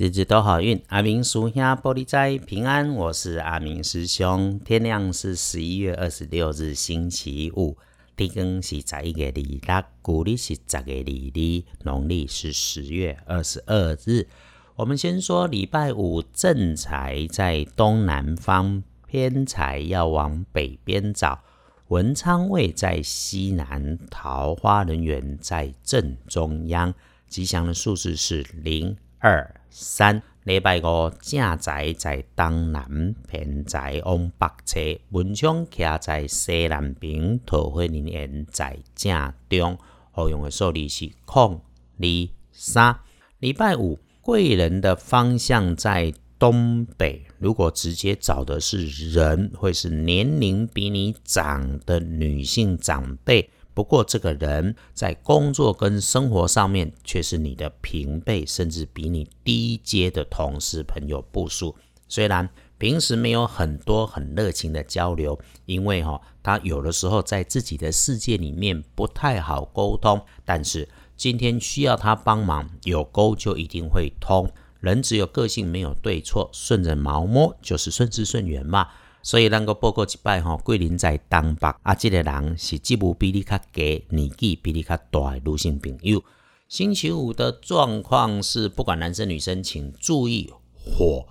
日日都好运，阿明叔兄玻璃斋平安。我是阿明师兄。天亮是十一月二十六日，星期五。地更是十一月二，十月二二，农历是十月二十二日。我们先说礼拜五，正财在东南方，偏财要往北边找。文昌位在西南，桃花人员在正中央。吉祥的数字是零。二三礼拜五正宅在东南，偏宅往北侧，文昌徛在西南边，桃花人缘在正中。好用的数字是空二三。礼拜五贵人的方向在东北，如果直接找的是人，会是年龄比你长的女性长辈。不过，这个人在工作跟生活上面却是你的平辈，甚至比你低阶的同事、朋友、部属。虽然平时没有很多很热情的交流，因为哈，他有的时候在自己的世界里面不太好沟通。但是今天需要他帮忙，有沟就一定会通。人只有个性，没有对错，顺着毛摸就是顺势顺缘嘛。所以，咱个报告一摆吼，桂林在东北，啊，这个人是职务比你较低，年纪比你较大的女性朋友。星期五的状况是，不管男生女生，请注意火，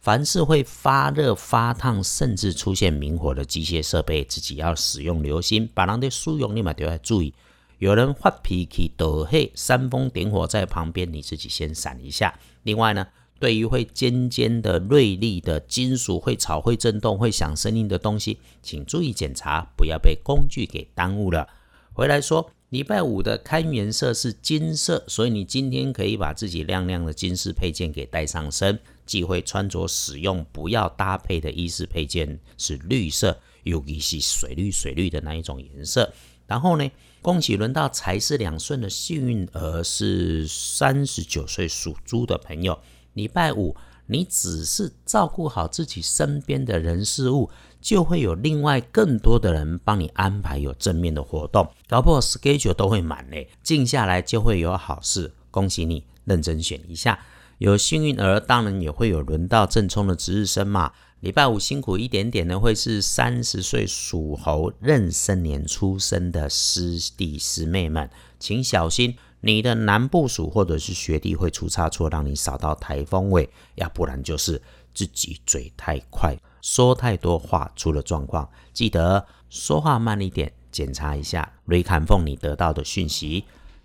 凡是会发热、发烫，甚至出现明火的机械设备，自己要使用留心。把人的疏用，立马都要注意。有人发脾气、抖黑、煽风点火在旁边，你自己先闪一下。另外呢？对于会尖尖的、锐利的金属，会吵、会震动、会响声音的东西，请注意检查，不要被工具给耽误了。回来说，礼拜五的开运色是金色，所以你今天可以把自己亮亮的金饰配件给带上身。忌讳穿着使用，不要搭配的衣饰配件是绿色，尤其是水绿水绿的那一种颜色。然后呢，恭喜轮到财是两顺的幸运儿是三十九岁属猪的朋友。礼拜五，你只是照顾好自己身边的人事物，就会有另外更多的人帮你安排有正面的活动，搞不好 schedule 都会满嘞。静下来就会有好事，恭喜你，认真选一下。有幸运儿，当然也会有轮到正冲的值日生嘛。礼拜五辛苦一点点呢，会是三十岁属猴壬申年出生的师弟师妹们，请小心。你的男部署或者是学弟会出差错，让你扫到台风尾，要不然就是自己嘴太快，说太多话出了状况。记得说话慢一点，检查一下瑞坎凤你得到的讯息。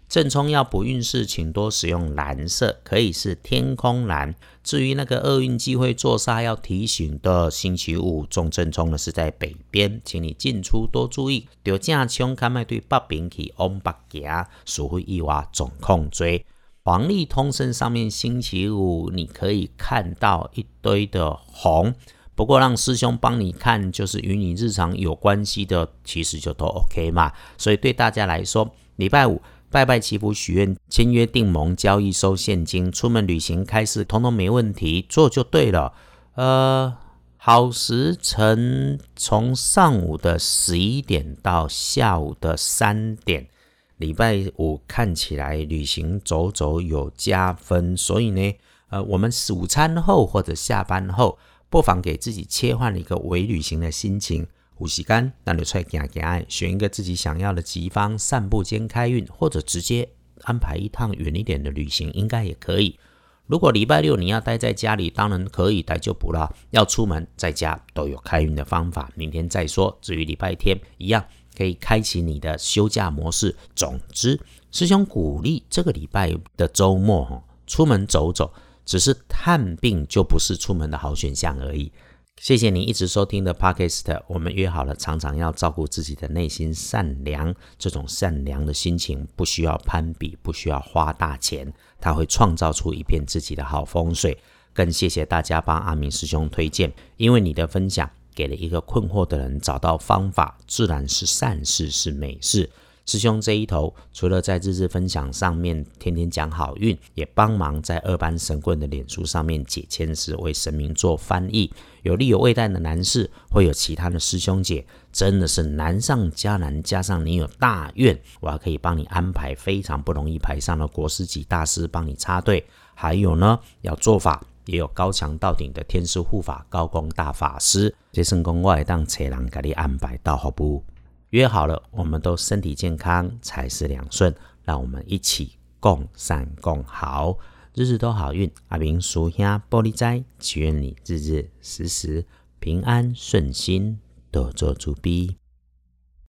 正冲要补运势，请多使用蓝色，可以是天空蓝。至于那个厄运机会坐煞，要提醒的星期五中正冲的是在北边，请你进出多注意。丢正冲，看卖对北边去往北行，属会意外总控追。黄历通身上面星期五，你可以看到一堆的红，不过让师兄帮你看，就是与你日常有关系的，其实就都 OK 嘛。所以对大家来说，礼拜五。拜拜祈福许愿签约定盟交易收现金出门旅行开市通通没问题做就对了。呃，好时辰从上午的十一点到下午的三点，礼拜五看起来旅行走走有加分，所以呢，呃，我们午餐后或者下班后，不妨给自己切换一个微旅行的心情。呼吸干，那你出来行行，选一个自己想要的吉方，散步兼开运，或者直接安排一趟远一点的旅行，应该也可以。如果礼拜六你要待在家里，当然可以待就不了。要出门，在家都有开运的方法，明天再说。至于礼拜天，一样可以开启你的休假模式。总之，师兄鼓励这个礼拜的周末哈，出门走走，只是探病就不是出门的好选项而已。谢谢你一直收听的 Podcast，我们约好了，常常要照顾自己的内心善良。这种善良的心情不需要攀比，不需要花大钱，它会创造出一片自己的好风水。更谢谢大家帮阿明师兄推荐，因为你的分享给了一个困惑的人找到方法，自然是善事，是美事。师兄这一头，除了在日日分享上面天天讲好运，也帮忙在二班神棍的脸书上面解签时为神明做翻译。有力有未带的男士，会有其他的师兄姐，真的是难上加难。加上你有大愿，我还可以帮你安排非常不容易排上的国师级大师帮你插队。还有呢，要做法也有高强到顶的天师护法高公大法师，这圣公外当车人给你安排到好不？约好了，我们都身体健康，财事两顺，让我们一起共善共好，日日都好运。阿明叔兄玻璃斋，祈愿你日日时时平安顺心，多做主逼。